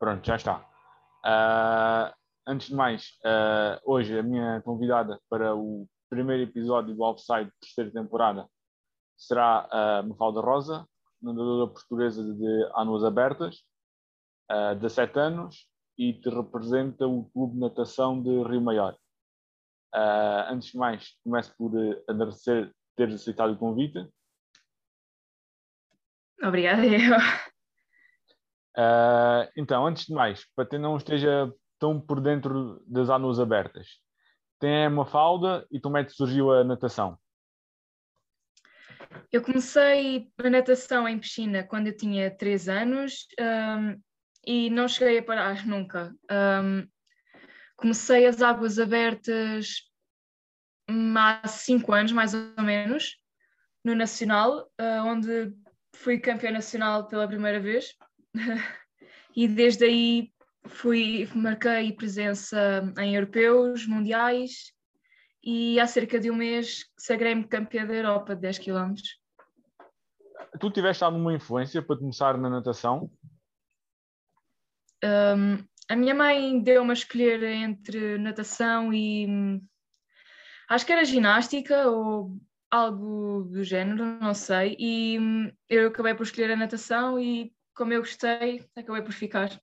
Pronto, já está. Uh, antes de mais, uh, hoje a minha convidada para o primeiro episódio do Offside, terceira temporada, será a Mafalda Rosa, nadadora portuguesa de Anuas Abertas, uh, 17 anos, e te representa o Clube de Natação de Rio Maior. Uh, antes de mais, começo por agradecer teres aceitado o convite. Obrigada, eu. Uh, então, antes de mais, para quem não esteja tão por dentro das anos abertas, tem uma falda e como é que surgiu a natação? Eu comecei a natação em piscina quando eu tinha 3 anos um, e não cheguei a parar nunca. Um, comecei as águas abertas hum, há 5 anos, mais ou menos, no Nacional, uh, onde fui campeã nacional pela primeira vez. e desde aí fui, marquei presença em europeus, mundiais e há cerca de um mês sagrei-me campeã da Europa de 10 km. Tu tiveste alguma influência para começar na natação? Um, a minha mãe deu-me a escolher entre natação e acho que era ginástica ou algo do género, não sei. E eu acabei por escolher a natação e como eu gostei, acabei por ficar.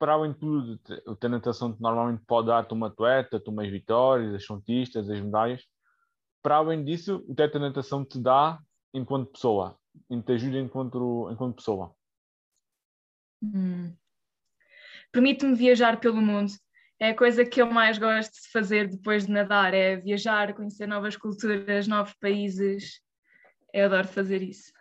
Para além de tudo, a natação normalmente pode dar-te uma atleta, te umas vitórias, as conquistas, as medalhas. Para além disso, o teto da natação te dá enquanto pessoa, te ajuda enquanto, enquanto pessoa. Hum. Permite-me viajar pelo mundo. É a coisa que eu mais gosto de fazer depois de nadar, é viajar, conhecer novas culturas, novos países. Eu adoro fazer isso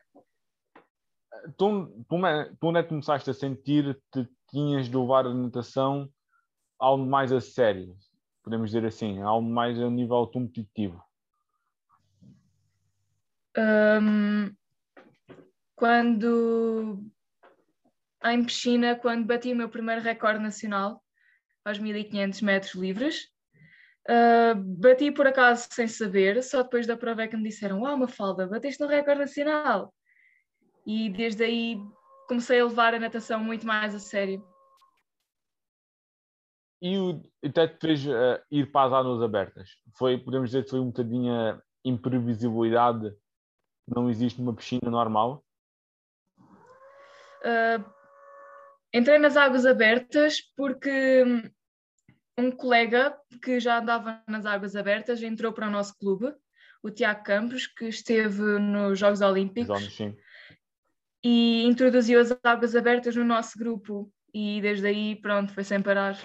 tu, tu, onde é que começaste a sentir que tinhas de levar a natação algo mais a sério, podemos dizer assim, algo mais a nível competitivo? Um, quando em piscina, quando bati o meu primeiro recorde nacional aos 1500 metros livres, uh, bati por acaso sem saber, só depois da prova é que me disseram: Uau, uma falda, bateste no recorde nacional e desde aí comecei a levar a natação muito mais a sério. E o até te fez uh, ir para as águas abertas? Foi, podemos dizer que foi um bocadinho a imprevisibilidade não existe numa piscina normal? Uh, entrei nas águas abertas porque um colega que já andava nas águas abertas entrou para o nosso clube, o Tiago Campos, que esteve nos Jogos Olímpicos. sim e introduziu as águas abertas no nosso grupo e desde aí, pronto, foi sem parar.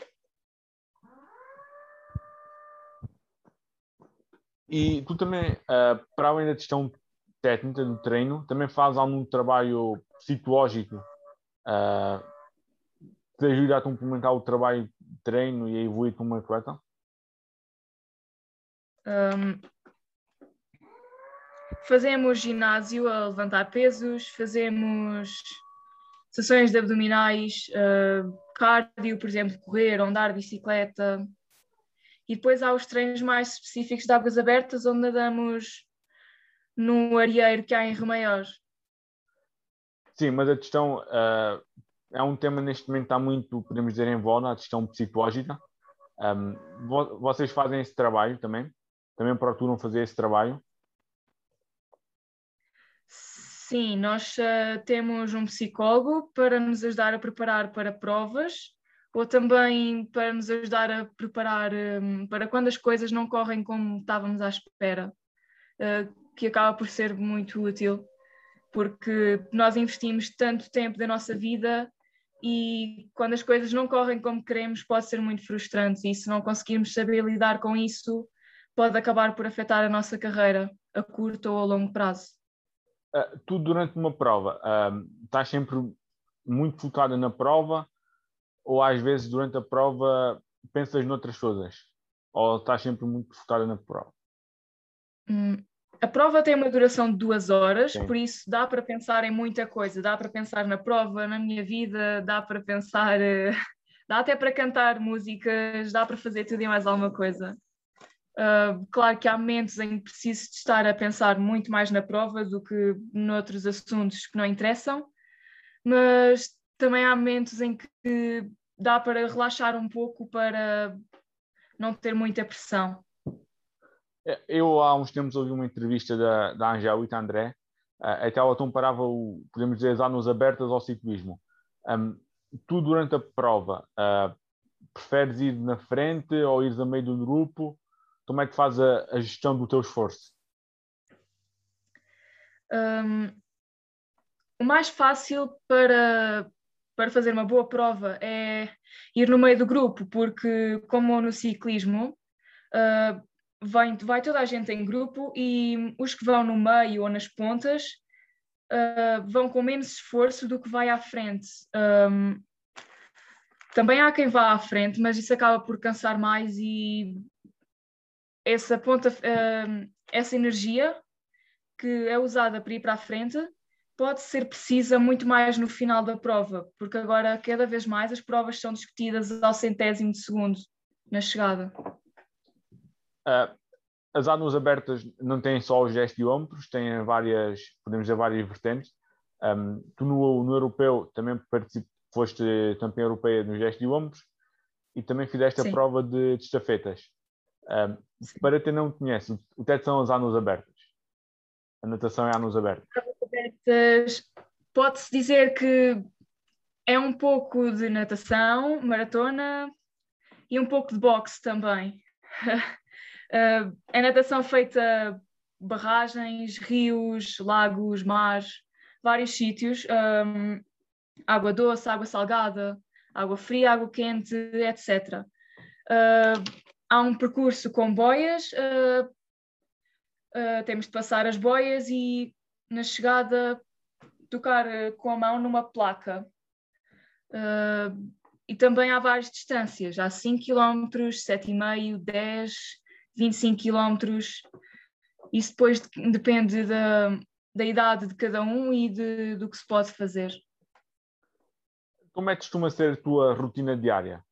E tu também, uh, para além da questão técnica do treino, também fazes algum trabalho psicológico que te ajuda a complementar o trabalho de treino e a evoluir como atleta? Um, fazemos ginásio a levantar pesos, fazemos sessões de abdominais, uh, cardio, por exemplo, correr, andar, bicicleta. E depois há os treinos mais específicos de águas abertas, onde nadamos no areeiro que há em Remaior. Sim, mas a questão uh, é um tema neste momento está muito, podemos dizer, em voga, a questão psicológica. Um, vocês fazem esse trabalho também? Também procuram fazer esse trabalho? Sim, nós uh, temos um psicólogo para nos ajudar a preparar para provas ou também para nos ajudar a preparar um, para quando as coisas não correm como estávamos à espera, uh, que acaba por ser muito útil, porque nós investimos tanto tempo da nossa vida e quando as coisas não correm como queremos pode ser muito frustrante e se não conseguirmos saber lidar com isso pode acabar por afetar a nossa carreira a curto ou a longo prazo. Uh, tu durante uma prova uh, estás sempre muito focada na prova ou às vezes durante a prova pensas noutras coisas? Ou estás sempre muito focada na prova? Hum, a prova tem uma duração de duas horas, Sim. por isso dá para pensar em muita coisa. Dá para pensar na prova, na minha vida, dá para pensar, uh, dá até para cantar músicas, dá para fazer tudo e mais alguma coisa. Uh, claro que há momentos em que preciso de estar a pensar muito mais na prova do que noutros assuntos que não interessam, mas também há momentos em que dá para relaxar um pouco para não ter muita pressão. É, eu há uns tempos ouvi uma entrevista da, da Angélica André, uh, até ela comparava o, podemos dizer, as anos abertas ao ciclismo. Um, tu, durante a prova, uh, preferes ir na frente ou ir a meio do grupo? Como é que faz a, a gestão do teu esforço? Um, o mais fácil para, para fazer uma boa prova é ir no meio do grupo, porque, como no ciclismo, uh, vai, vai toda a gente em grupo e os que vão no meio ou nas pontas uh, vão com menos esforço do que vai à frente. Um, também há quem vá à frente, mas isso acaba por cansar mais e essa ponta, uh, essa energia que é usada para ir para a frente pode ser precisa muito mais no final da prova, porque agora cada vez mais as provas são discutidas ao centésimo de segundo na chegada. Uh, as anos abertas não têm só os gestiómetros, têm várias, podemos dizer, várias vertentes. Um, tu no, no europeu também foste campeã europeia nos gestiómetros e também fizeste Sim. a prova de, de estafetas. Um, para quem não conhece, o que são as anos abertas? A natação é anos abertas. Pode-se dizer que é um pouco de natação, maratona e um pouco de boxe também. A natação feita barragens, rios, lagos, mares, vários sítios, um, água doce, água salgada, água fria, água quente, etc. Uh, há um percurso com boias, uh, uh, temos de passar as boias e na chegada tocar com a mão numa placa. e também há várias distâncias, há 5 km, 7,5, 10 25 quilómetros. Isso depois depende da, da idade de cada um e de, do que se pode fazer. Como é que costuma ser a tua rotina diária?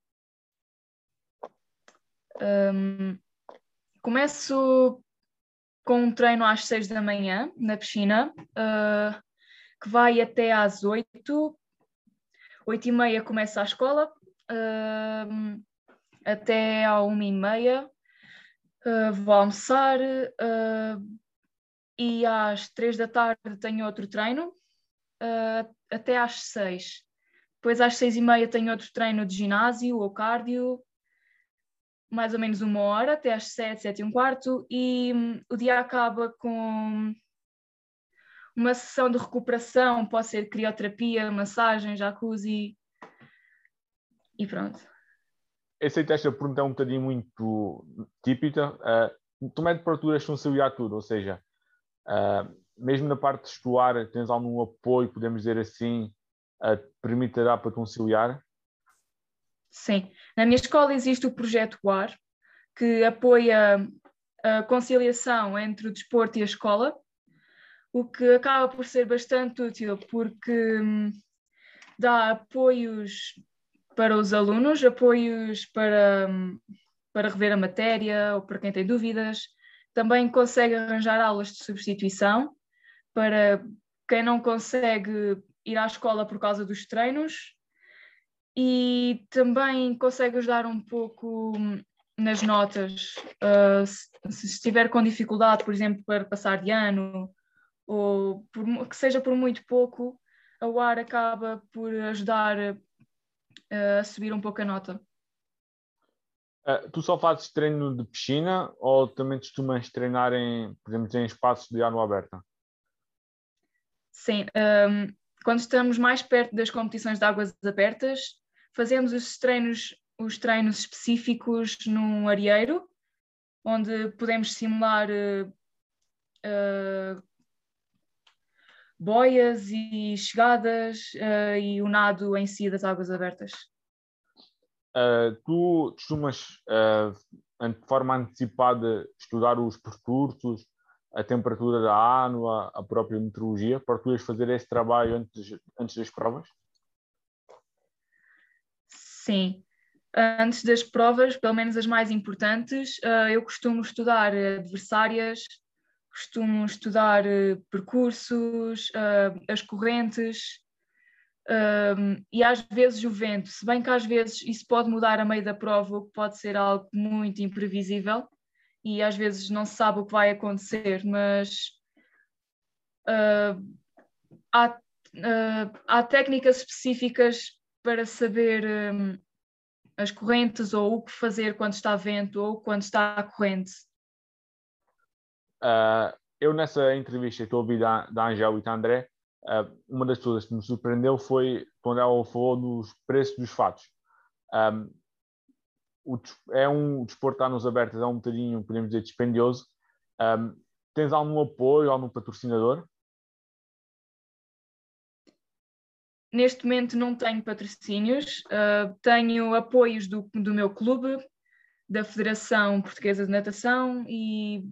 Um, começo com um treino às 6 da manhã na piscina, uh, que vai até às 8. 8 e meia começa a escola, uh, até à 1 e meia uh, vou almoçar uh, e às três da tarde tenho outro treino até às seis. Depois às seis e meia tenho outro treino de ginásio ou cardio, mais ou menos uma hora, até às sete, sete e um quarto, e um, o dia acaba com uma sessão de recuperação, pode ser crioterapia, massagem, jacuzzi e pronto que esta pergunta é um bocadinho muito típica. Uh, como é que procuras conciliar tudo? Ou seja, uh, mesmo na parte de estudar, tens algum apoio, podemos dizer assim, uh, permitirá para conciliar? Sim. Na minha escola existe o projeto UAR, que apoia a conciliação entre o desporto e a escola, o que acaba por ser bastante útil porque hum, dá apoios para os alunos, apoios para, para rever a matéria ou para quem tem dúvidas. Também consegue arranjar aulas de substituição para quem não consegue ir à escola por causa dos treinos e também consegue ajudar um pouco nas notas. Uh, se, se, estiver com dificuldade, por exemplo, para passar de ano, ou por, que seja por muito pouco, a UAR acaba por ajudar a subir um pouco a nota. Uh, tu só fazes treino de piscina ou também costumas treinar em, por exemplo, em espaços de água aberta? Sim, um, quando estamos mais perto das competições de águas abertas, fazemos os treinos, os treinos específicos num areeiro, onde podemos simular uh, uh, boias e chegadas uh, e o nado em si das águas abertas? Tu costumas, de forma antecipada, estudar os percursos, a temperatura da água, a própria meteorologia, para tu fazer esse trabalho antes, antes das provas? Sim. Antes das provas, pelo menos as mais importantes, eu costumo estudar adversárias, costumo estudar uh, percursos, as correntes, Um, e às vezes o vento, se bem que às vezes isso pode mudar a meio da prova, o que pode ser algo muito imprevisível e às vezes não se sabe o que vai acontecer, mas há, há técnicas específicas para saber um, as correntes ou o que fazer quando está vento ou quando está corrente. Uh, eu nessa entrevista que ouvi da, da Angel e da André, uh, uma das coisas que me surpreendeu foi quando ela falou dos preços dos fatos. Um, o, é um o desporto está nos abertos, é um bocadinho, podemos dizer, dispendioso. Um, tens algum apoio, algum patrocinador? Neste momento não tenho patrocínios, uh, tenho apoios do, do meu clube, da Federação Portuguesa de Natação e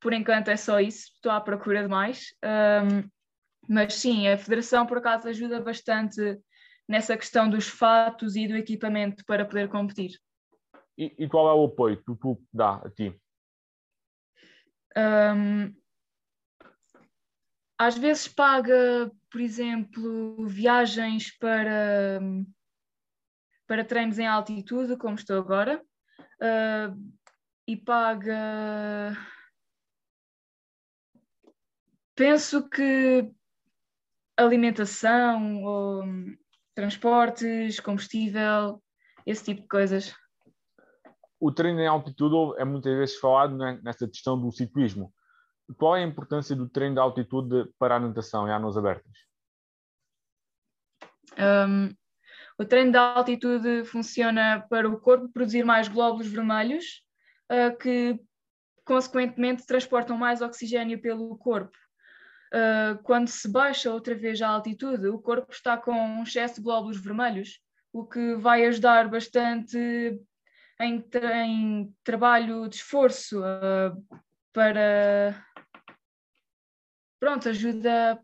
por enquanto é só isso, estou à procura de mais. Um, mas sim, a Federação por acaso ajuda bastante nessa questão dos fatos e do equipamento para poder competir. E, e qual é o apoio que o clube dá a ti? Um, às vezes paga, por exemplo, viagens para, para treinos em altitude, como estou agora, uh, e paga Penso que alimentação, ou transportes, combustível, esse tipo de coisas. O treino em altitude é muitas vezes falado né, nessa questão do ciclismo. Qual é a importância do treino de altitude para a natação e águas abertas? Um, o treino de altitude funciona para o corpo produzir mais glóbulos vermelhos, uh, que consequentemente transportam mais oxigênio pelo corpo. Uh, quando se baixa outra vez a altitude, o corpo está com um excesso de glóbulos vermelhos, o que vai ajudar bastante em, em trabalho de esforço uh, para. Pronto, ajuda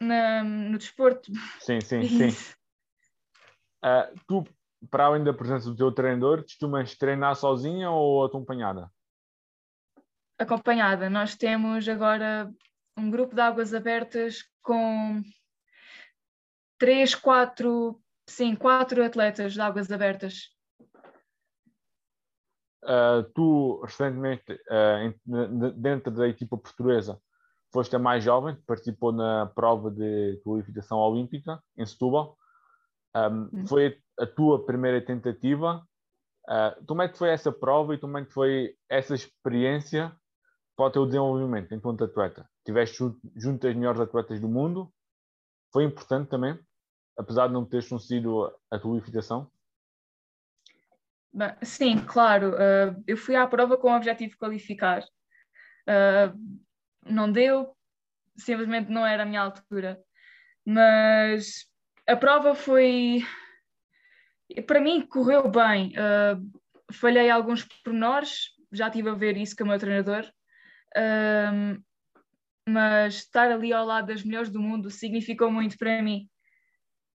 na, no desporto. Sim, sim, sim. Uh, tu, para além da presença do teu treinador, costumas treinar sozinha ou acompanhada? Acompanhada. Nós temos agora um grupo de águas abertas com três, quatro, sim, quatro atletas de águas abertas. Uh, tu, recentemente, uh, dentro da equipa portuguesa, foste a mais jovem, participou na prova de qualificação olímpica em Setúbal. Um. Foi a tua primeira tentativa. Uh, como é que foi essa prova e como é que foi essa experiência para o teu desenvolvimento enquanto atleta? Tiveste junto às melhores atletas do mundo, foi importante também, apesar de não teres conseguido a qualificação? Sim, claro. Uh, eu fui à prova com o objetivo de qualificar. Uh, não deu, simplesmente não era a minha altura. Mas a prova foi. Para mim, correu bem. Uh, falhei alguns pormenores, já estive a ver isso com o meu treinador, um, mas estar ali ao lado das melhores do mundo significou muito para mim.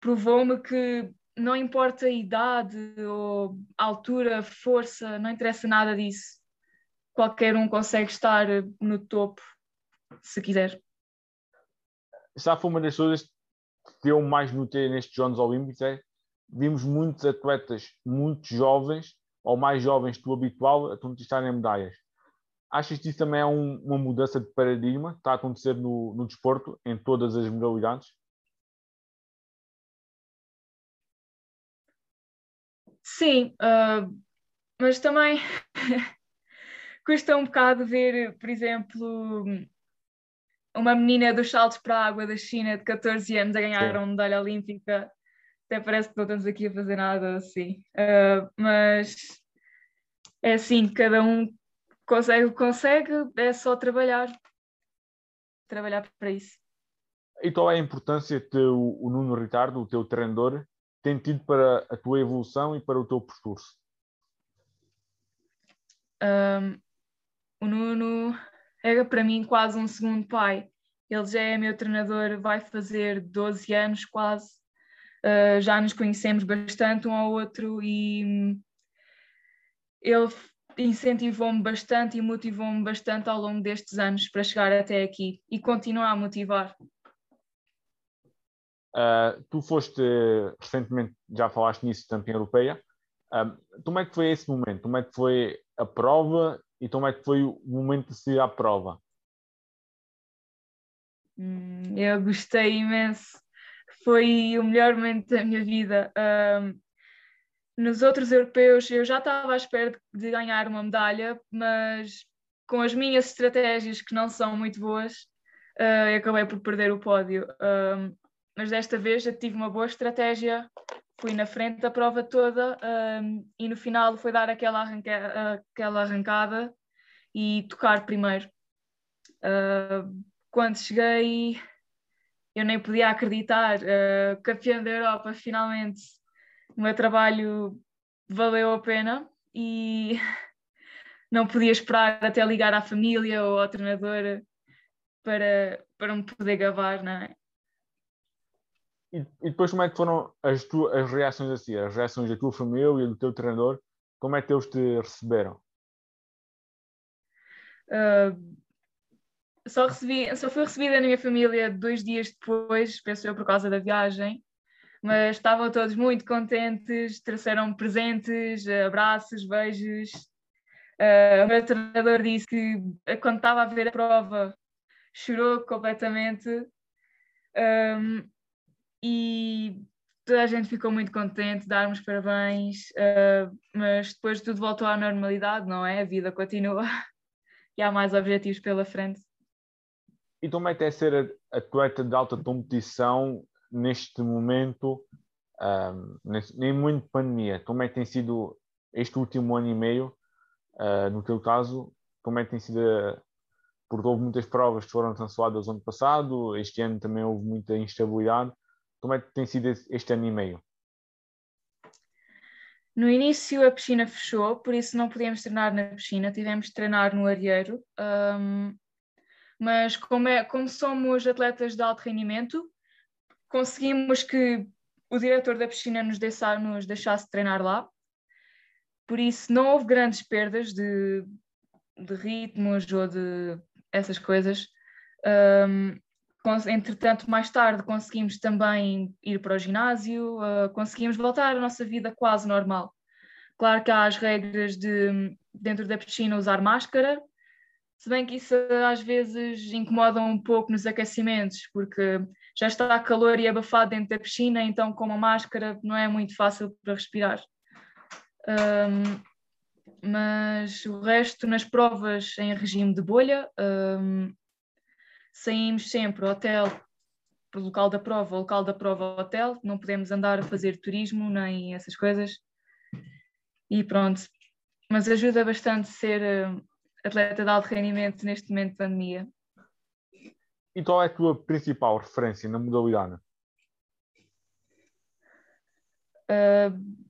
Provou-me que não importa a idade ou a altura, força, não interessa nada disso. Qualquer um consegue estar no topo, se quiser. Essa foi uma das coisas que eu mais notei nestes Jogos Olímpicos. É, vimos muitos atletas muito jovens, ou mais jovens do habitual, a conquistarem medalhas. Achas que isso também é um, uma mudança de paradigma que está a acontecer no, no desporto, em todas as modalidades? Sim, uh, mas também custa um bocado ver, por exemplo, uma menina dos saltos para a água da China de 14 anos a ganhar Sim. uma medalha olímpica. Até parece que não estamos aqui a fazer nada assim. Uh, mas é assim, cada um consegue, consegue, é só trabalhar. Trabalhar para isso. E qual é a importância que o, o Nuno Ricardo, o teu treinador, tem tido para a tua evolução e para o teu percurso? Um, o Nuno era para mim quase um segundo pai. Ele já é meu treinador, vai fazer 12 anos quase. Uh, já nos conhecemos bastante um ao outro e hum, ele incentivou-me bastante e motivou-me bastante ao longo destes anos para chegar até aqui e continua a motivar. Uh, tu foste recentemente, já falaste nisso, campeã europeia. Uh, como é que foi esse momento? Como é que foi a prova e como é que foi o momento de seguir à prova? Hum, eu gostei imenso. Foi o melhor momento da minha vida. Um, nos outros europeus eu já estava à espera de ganhar uma medalha, mas com as minhas estratégias que não são muito boas, uh, acabei por perder o pódio. Um, mas desta vez eu tive uma boa estratégia, fui na frente da prova toda um, e no final foi dar aquela, arranca aquela arrancada e tocar primeiro. Uh, quando cheguei, eu nem podia acreditar, uh, campeã da Europa, finalmente o meu trabalho valeu a pena e não podia esperar até ligar à família ou ao treinador para, para me poder gabar, não é? E, depois como é que foram as, tuas, as reações assim, as reações da tua família e do teu treinador, como é que eles te receberam? Uh, só, recebi, só fui recebida na minha família dois dias depois, penso eu, por causa da viagem, mas estavam todos muito contentes, trouxeram presentes, abraços, beijos. Uh, o meu treinador disse que quando estava a ver a prova chorou completamente um, e toda a gente ficou muito contente, dar-nos parabéns, uh, mas depois tudo voltou à normalidade, não é? A vida continua e há mais objetivos pela frente. E como é que é ser atleta de alta competição neste momento, um, nem muito pandemia? Como é que tem sido este último ano e meio, uh, no teu caso, como é que tem sido? Porque houve muitas provas que foram canceladas ano passado, este ano também houve muita instabilidade. Como é que tem sido este ano e meio? No início a piscina fechou, por isso não podíamos treinar na piscina, tivemos de treinar no areeiro. Um, mas como, é, como somos atletas de alto rendimento, conseguimos que o diretor da piscina nos, deixar, nos deixasse treinar lá. Por isso, não houve grandes perdas de, de ritmos ou de essas coisas. Um, entretanto, mais tarde conseguimos também ir para o ginásio, uh, conseguimos voltar à nossa vida quase normal. Claro que há as regras de, dentro da piscina, usar máscara, se bem que isso às vezes incomoda um pouco nos aquecimentos, porque já está calor e abafado dentro da piscina, então com uma máscara não é muito fácil para respirar. Um, mas o resto, nas provas em regime de bolha, um, saímos sempre hotel para o local da prova, local da prova hotel, não podemos andar a fazer turismo nem essas coisas. E pronto, mas ajuda bastante ser atleta de alto rendimento neste momento de pandemia. E qual é a tua principal referência na modalidade? Uh,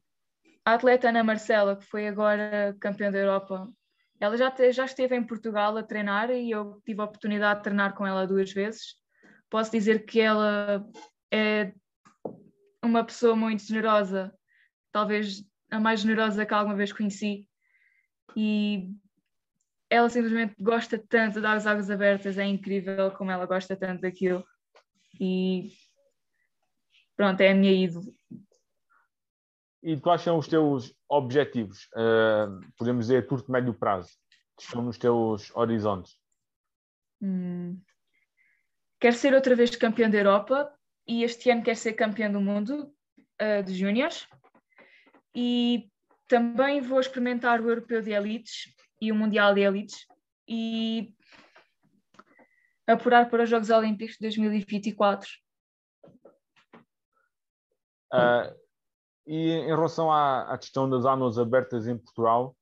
a atleta Ana Marcela, que foi agora campeã da Europa, ela já, te, já esteve em Portugal a treinar e eu tive a oportunidade de treinar com ela duas vezes. Posso dizer que ela é uma pessoa muito generosa, talvez a mais generosa que alguma vez conheci. E ela simplesmente gosta tanto das águas abertas, é incrível como ela gosta tanto daquilo. E pronto, é a minha ídolo. E quais são os teus objetivos? Uh, podemos dizer a curto médio prazo. Estão nos teus horizontes? Hum. Quero ser outra vez campeão da Europa e este ano quero ser campeão do mundo uh, de júniores. E também vou experimentar o Europeu de Elites e o Mundial de Elites e apurar para os Jogos Olímpicos de 2024. Uh, e em relação à, à, questão das aulas abertas em Portugal,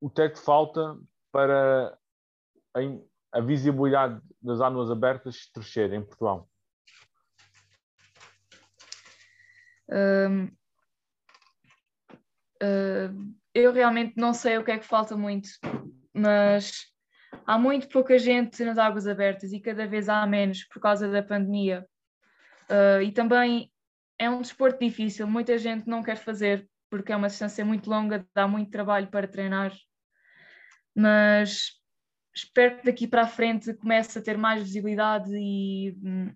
o que é que falta para a, a visibilidade das aulas abertas crescer em Portugal? Um, uh, eu realmente não sei o que é que falta muito, mas há muito pouca gente nas águas abertas e cada vez há menos por causa da pandemia. Uh, e também é um desporto difícil, muita gente não quer fazer porque é uma distância muito longa, dá muito trabalho para treinar. Mas espero que daqui para a frente comece a ter mais visibilidade e hum,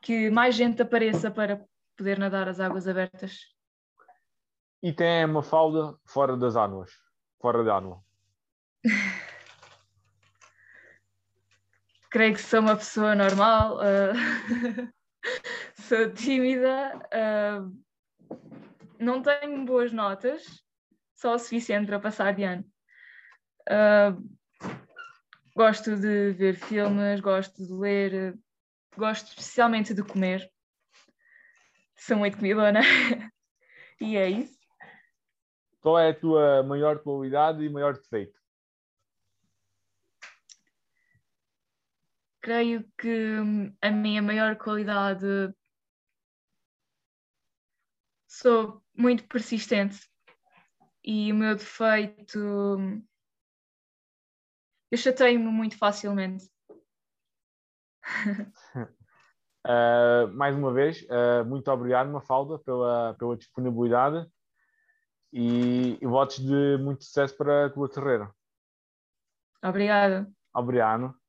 que mais gente apareça para poder nadar as águas abertas. E tem uma falda fora das águas, fora da água. Creio que sou uma pessoa normal, uh, sou tímida, uh, não tenho boas notas, só o suficiente para passar de ano. Uh, gosto de ver filmes, gosto de ler, gosto especialmente de comer. Sou muito comilona. e é isso. Qual é a tua maior qualidade e maior defeito? Creio que a minha maior qualidade sou muito persistente e o meu defeito eu chateio-me muito facilmente. uh, mais uma vez, uh, muito obrigado, Mafalda, pela, pela disponibilidade e, e votos de muito sucesso para a tua carreira. Obrigada. Obrigado.